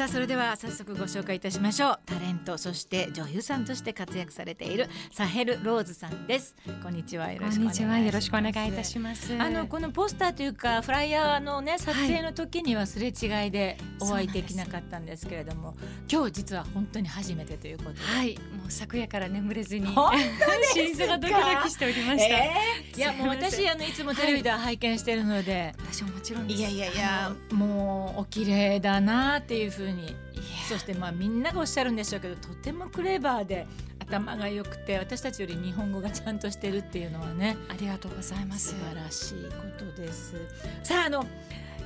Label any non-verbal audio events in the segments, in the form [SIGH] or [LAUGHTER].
さあそれでは早速ご紹介いたしましょう。タレントそして女優さんとして活躍されているサヘルローズさんです。こんにちは。よろしくお願いします。よろしくお願いいたしますあのこのポスターというかフライヤーのね撮影の時にはすれ違いでお会いできなかったんですけれども、今日実は本当に初めてということで。はい。もう昨夜から眠れずに本心臓がドキドキしておりました、えー [LAUGHS] いやもう私あのいつもテレビでは拝見しているので、私ももちろんい、やいやいやもうお綺麗だなっていうふうに。そしてまあみんながおっしゃるんでしょうけどとてもクレバーで頭が良くて私たちより日本語がちゃんとしてるっていうのはね。ありがとうございます。素晴らしいことです。さああの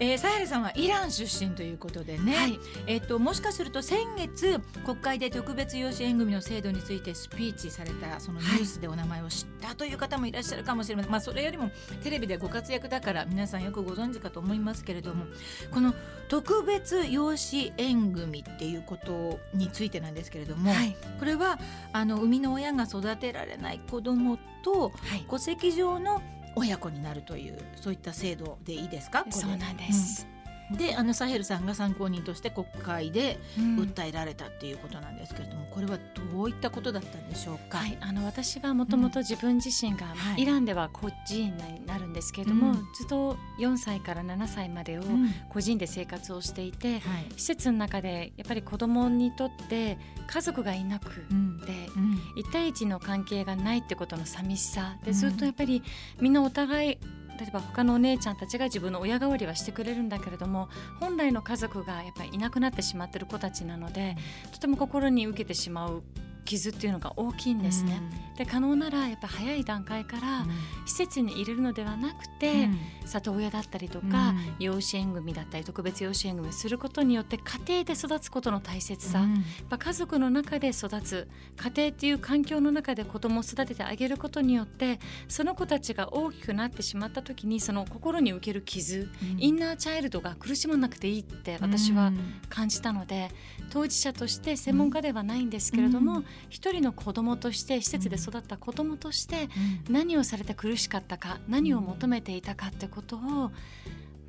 えー、サヘルさんはイラン出身ということでね、はい。えっともしかすると先月国会で特別養子縁組の制度についてスピーチされたそのニュースでお名前を知ったという方もいらっしゃるかもしれません、まあそれよりもテレビでご活躍だから皆さんよくご存知かと思いますけれどもこの特別養子縁組っていうことについてなんですけれども、はい。これはあの生みの親が育てられない子どもとはい。戸籍上の親子になるというそういった制度でいいですか？そうなんです、うんであのサヘルさんが参考人として国会でうん。訴えられたっていうことなんですけれども、これはどういったことだったんでしょうか、はい、あの私はもともと自分自身が、はい。イランでは孤児院になるんですけれども、うん。ずっと4歳から7歳までをうん。孤児院で生活をしていて、はい。施設の中でやっぱり子どもにとって家族がいなくうん。て、うん。一対一の関係がないってことの寂しさうん。でずっとやっぱりみんなお互い例えば他のお姉ちゃんたちが自分の親代わりはしてくれるんだけれども本来の家族がやっぱりいなくなってしまってる子たちなのでとても心に受けてしまう傷っていうのが大きいんですね。で可能ならやっぱ早い段階から施設に入れるのではなくて、里親だったりとか、うん。養子縁組だったり特別養子縁組をすることによって家庭で育つことの大切さ、うん。やっぱ家族の中で育つ家庭っていう環境の中で子供を育ててあげることによってその子たちが大きくなってしまった時にその心に受ける傷、インナーチャイルドが苦しまなくていいって私は感じたので当事者として専門家ではないんですけれども、うん一人の子供として施設で育った子供としてうん。何をされて苦しかったか何を求めていたかってことを、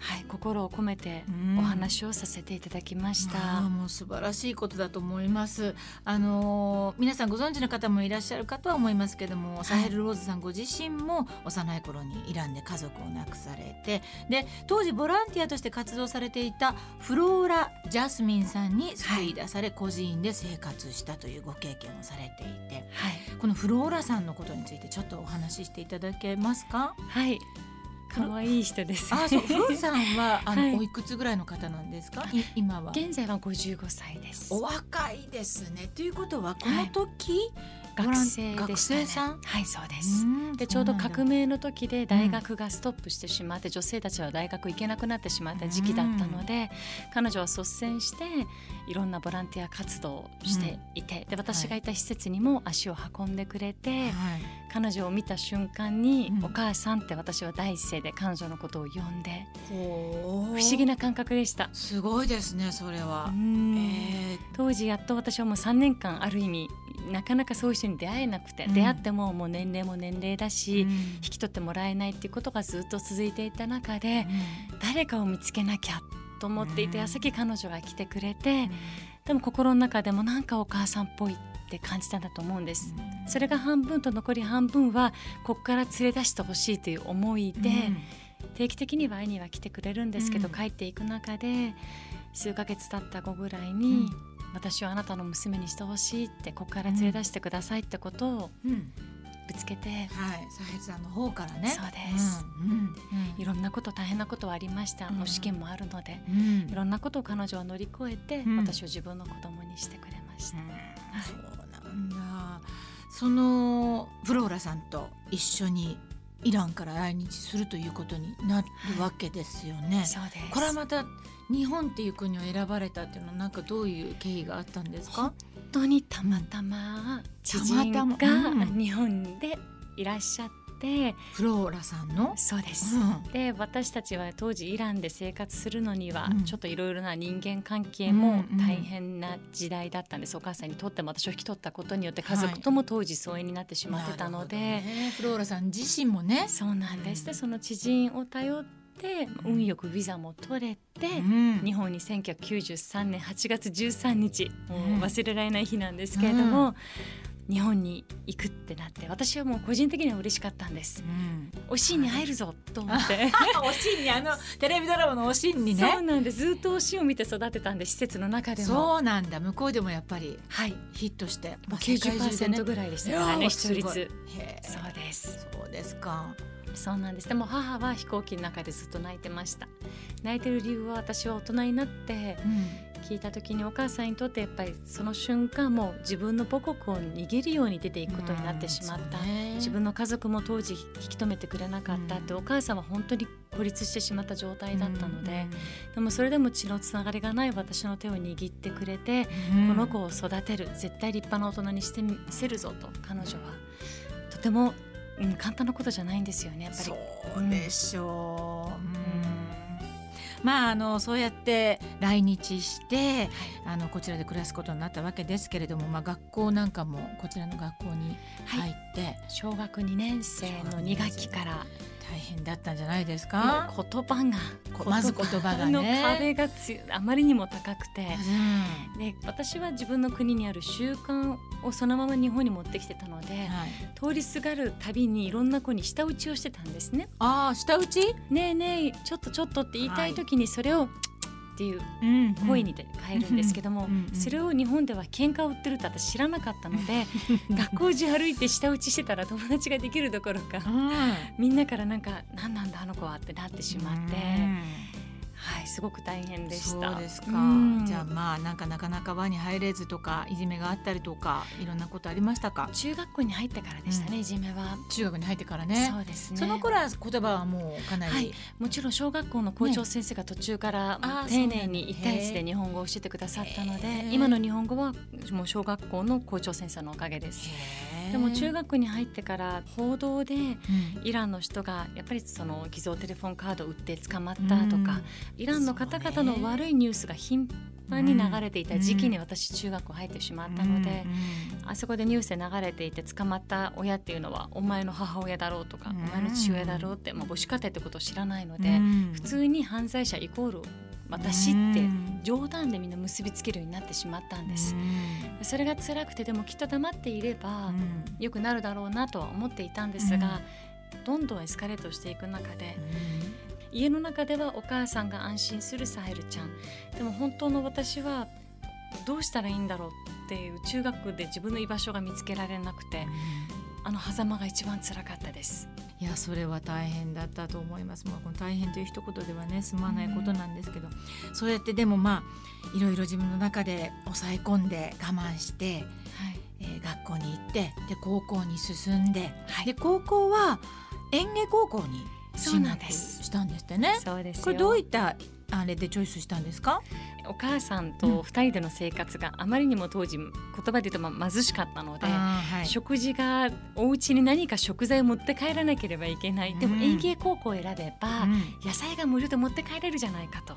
はい、心を込めてうんお話をさせていただきました。ああもう素晴らしいことだと思います。あのー皆さんご存知の方もいらっしゃるかとは思いますけども、サヘルローズさんご自身も幼い頃にイランで家族を亡くされて、で当時ボランティアとして活動されていたフローラ・ジャスミンさんに救い出され、孤児院で生活したというご経験をされていて、はいこのフローラさんのことについてちょっとお話ししていただけますか？はい。可愛い人です。あ、そうフローラさんは [LAUGHS] あの、はいおいくつぐらいの方なんですか？い今は。現在は55歳です。お若いですね。ということはこの時、学生でした、ね。はい、そうです。うん。でちょうど革命の時で大うん学がストップしてしまって、女性たちは大学行けなくなってしまった時期だったので、彼女は率先していろんなボランティア活動をしていて、で私がいた施設にも足を運んでくれて、はい。彼女を見た瞬間に、うん。お母さんって私は第一声で彼女のことを呼んで不思議な感覚でした。すごいですねそれは。う。ん。え当時やっと私はもう3年間ある意味なかなかそういう人に出会えなくて、うん。出会ってももう年齢も年齢だーし、うん。引き取ってもらえないっていうことがずっと続いていた中で、誰かを見つけなきゃと思っていてうん。矢先彼女が来てくれて、でも心の中でもなんかお母さんっぽいって感じたんだと思うんです。それが半分と残り半分はここから連れ出してほしいという思いで、定期的には会いには来てくれるんですけど、うん。帰っていく中で数ヶ月経った後ぐらいうん。に、私をあなたの娘にしてほしいってここから連れ出してくださいってことをうん。うんぶつけて、はい。サヘルさんの方からね。そうです。うんうんいろんなこと大変なことはありました、うん。もう試験もあるのでうん。いろんなことを彼女は乗り越えて、うん。私を自分の子供にしてくれました、うん。そうなんだ。そのフローラさんと一緒にイランから来日するということになるわけですよね。そうです。これはまた日本っていう国を選ばれたっていうのはなんかどういう経緯があったんですか？本当にたまたま知人がうん。日本でいらっしゃっでフローラさんの？そうです、うん。で私たちは当時イランで生活するのにはうん。ちょっといろいろな人間関係も大変な時代だったんです、お母さんにとっても私を引き取ったことによって家族とも当時疎遠になってしまってたので、なるほどね。フローラさん自身もね。そうなんです、うん。でその知人を頼って運よくビザも取れて、うん。日本に1993年8月13日もううん。忘れられない日なんですけれども、日本に行くってなって私はもう個人的には嬉しかったんです。うん。おしんに会えるぞと思って。[LAUGHS] おしんにあのテレビドラマのおしんにそうねなんです。ずっとおしんを見て育てたんで施設の中でも。そうなんだ。向こうでもやっぱりはい。ヒットしてもう世界中でね90%ぐらいでしたからねー視聴率。そうです。そうですかそうなんです。でも母は飛行機の中でずっと泣いてました。泣いてる理由は私は大人になって聞いた時にお母さんにとってやっぱりその瞬間もう自分の母国を逃げるように出ていくことになってしまった、自分の家族も当時引き止めてくれなかったって、うん。お母さんは本当に孤立してしまった状態だったので、でもそれでも血のつながりがない私の手を握ってくれて、この子を育てる絶対立派な大人にしてみせるぞと彼女は。とても、うん、簡単なことじゃないんですよねやっぱり。そうでしょう、うん。まああのそうやって来日してあのこちらで暮らすことになったわけですけれども、まあ、学校なんかもこちらの学校に入って小学2年生の2学期から大変だったんじゃないですか？言葉が。こまず言葉がね。の壁があまりにも高くて。うん。で私は自分の国にある習慣をそのまま日本に持ってきてたのではい、通りすがるたびにいろんな子に舌打ちをしてたんですね。ああ舌打ち、ねえねえちょっとちょっとって言いたい時にそれを、っていううん声にで変えるんですけども、それを日本では喧嘩を売ってるって私知らなかったので [LAUGHS] 学校中歩いて舌打ちしてたら友達ができるどころかみんなからなんか「何なんだあの子は」ってなってしまって、はいすごく大変でした。そうですか、うん。じゃあまあなんかなかなか輪に入れずとかいじめがあったりとかいろんなことありましたか？中学校に入ってからでしたね、いじめは。中学に入ってからね。そうですね。その頃は言葉はもうかなり、はい。もちろん小学校の校長先生が途中からあー丁寧にそうなんだ。1対1で日本語を教えてくださったので今の日本語はもう小学校の校長先生のおかげです。でも中学に入ってから報道でうん。イランの人がやっぱりその偽造テレフォンカードを売って捕まったとか、イランの方々の悪いニュースが頻繁に流れていた時期に私中学校入ってしまったので、あそこでニュースで流れていて捕まった親っていうのはお前の母親だろうとか、うん。お前の父親だろうって、まあ、母子家庭ってことを知らないのうんで、うん。普通に犯罪者イコール私ってうん。冗談でみんな結びつけるようになってしまったんです。うん。それが辛くてでもきっと黙っていれば、うん。良くなるだろうなとは思っていたんですが、どんどんエスカレートしていく中で家の中ではお母さんが安心するサヘルちゃん。でも本当の私はどうしたらいいんだろうっていう中学で自分の居場所が見つけられなくてあの狭間が一番辛かったです。いやそれは大変だったと思います。まあこの大変という一言ではね済まないことなんですけど、そうやってでもまあいろいろ自分の中で抑え込んで我慢して、はい。えー学校に行ってで高校に進んで、はい。で高校は園芸高校にそうなんです。したんですってね。そうですよ。これどういったあれでチョイスしたんですか？お母さんと二人での生活があまりにも当時言葉で言うとまあ貧しかったので、はい。食事がお家に何か食材を持って帰らなければいけない、でもうん。園芸高校を選べば、うん。野菜が無料で持って帰れるじゃないかと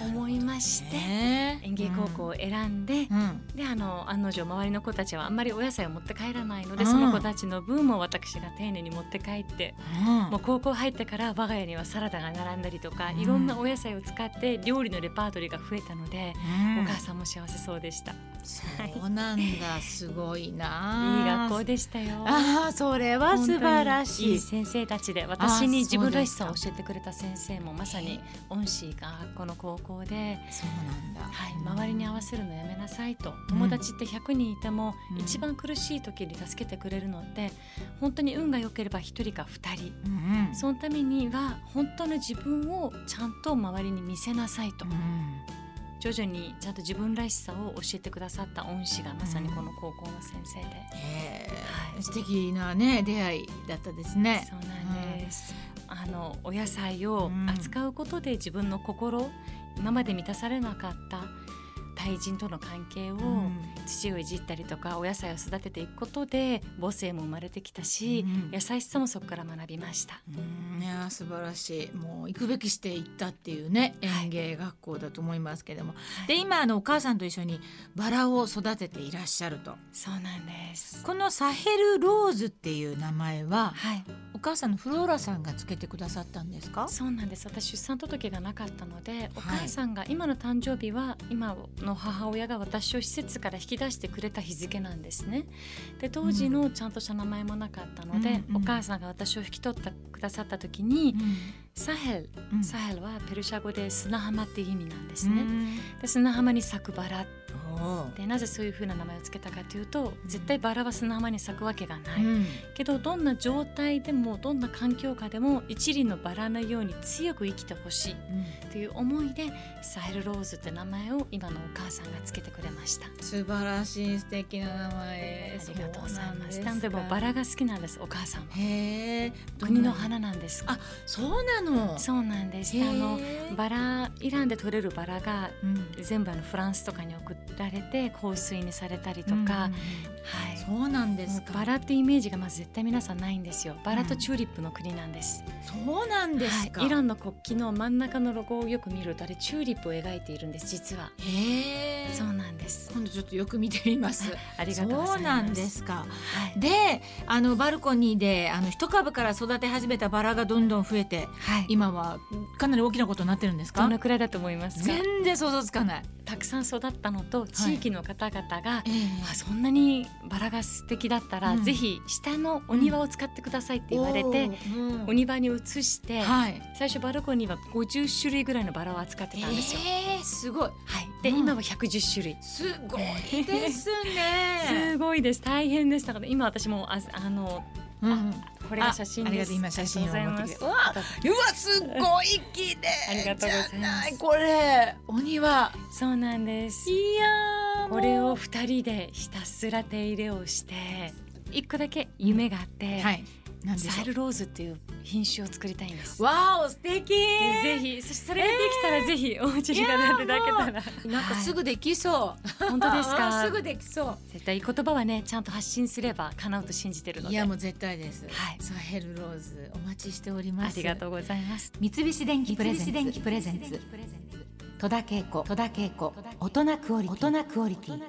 思いまして、ね。園芸高校を選んで、うん。であの案の定周りの子たちはあんまりお野菜を持って帰らないので、うん。その子たちの分も私が丁寧に持って帰って、うん。もう高校入ってから我が家にはサラダが並んだりとか、うん。いろんなお野菜を使って料理のレパートリーが増えたので、うん。お母さんも幸せそうでした。そうなんだ。すごいいいな学校でしたよ。ああそれは素晴らしい。いい先生たちで私にあ自分らしさを教えてくれた先生もまさに恩師が学校の高校で、そうなんだ。はい、周りに合わせるのやめなさいと。友達って100人いてもうん。一番苦しい時に助けてくれるのって本当に運が良ければ1人か2人。うんうん。そのためには本当の自分をちゃんと周りに見せなさいと。うん。徐々にちゃんと自分らしさを教えてくださった恩師がまさにこの高校の先生で、へはい。ー素敵なね出会いだったですね。そうなんです、あのお野菜を扱うことで自分の心今まで満たされなかった。対人との関係をうん。土をいじったりとかお野菜を育てていくことで母性も生まれてきたし、うん優しさもそこから学びました。うん。いやー素晴らしい。もう行くべきして行ったっていうねはい。園芸学校だと思いますけども、はい。で今あのお母さんと一緒にバラを育てていらっしゃると。そうなんです。このサヘルローズっていう名前ははい、お母さんのフローラさんがつけてくださったんですか？そうなんです。私出産届がなかったので、おはい。母さんが今の誕生日は今の母親が私を施設から引き出してくれた日付なんですね。で当時のちゃんとした名前もなかったので、うんうん。お母さんが私を引き取ってくださった時に、うん。サヘル、うん。サヘルはペルシャ語で砂浜っていう意味なんですね。うん。で砂浜に咲くバラでなぜそういう風な名前をつけたかというと絶対バラは砂浜に咲くわけがない、うん。けどどんな状態でもどんな環境下でも一輪のバラのように強く生きてほしいという思いでサヘルローズって名前を今のお母さんがつけてくれました。素晴らしい素敵な名前。ありがとうございます。なんでもかバラが好きなんですお母さんは。へえ国の花なんです。あそうなの。そうなんです。あのバライランで採れるバラがうん。全部あのフランスとかに送られて香水にされたりとか、うんはい。そうなんですバラってイメージがまず絶対皆さんないんですよ。バラとチューリップの国なんです、そうなんですか、はい、イランの国旗の真ん中のロゴをよく見るとあれチューリップを描いているんです実は。へえ。そうなんです。今度ちょっとよく見てみます。[LAUGHS] ありがとうございます。そうなんですか。はい、であのバルコニーであの一株から育て始めたバラがどんどん増えてはい、今はかなり大きなことになってるんですか？どのくらいだと思いますか？全然想像つかない、たくさん育ったのと地域の方々が、えあそんなにバラが素敵だったら、うん。ぜひ下のお庭を使ってくださいって言われて、お庭に移して、はい。最初バルコニーは50種類ぐらいのバラを扱ってたんですよ。えー、すごい。はい、で、うん。今は110種類。すごいですね。[LAUGHS] すごいです。大変ですだから今私もああのうんこれが写真です。今写真を持ってきて。うございますうわすごい綺麗。ありがとうございます。これ。お庭そうなんです。いやーこれを二人でひたすら手入れをして一個だけ夢があって、はい。何でしょサイルローズっていう品種を作りたいんです。うわお素敵。でぜひそしてそれができたら、ぜひお家に飾っていただけたらなんかすぐできそう、本当ですあかすぐできそう。絶対言葉はねちゃんと発信すれば叶うと信じてるので。いやもう絶対です、はい。サヘルローズお待ちしております。ありがとうございます。三菱電機プレゼンツ。電機プレゼンツ。戸田恵子。戸田恵子。大人クオリティ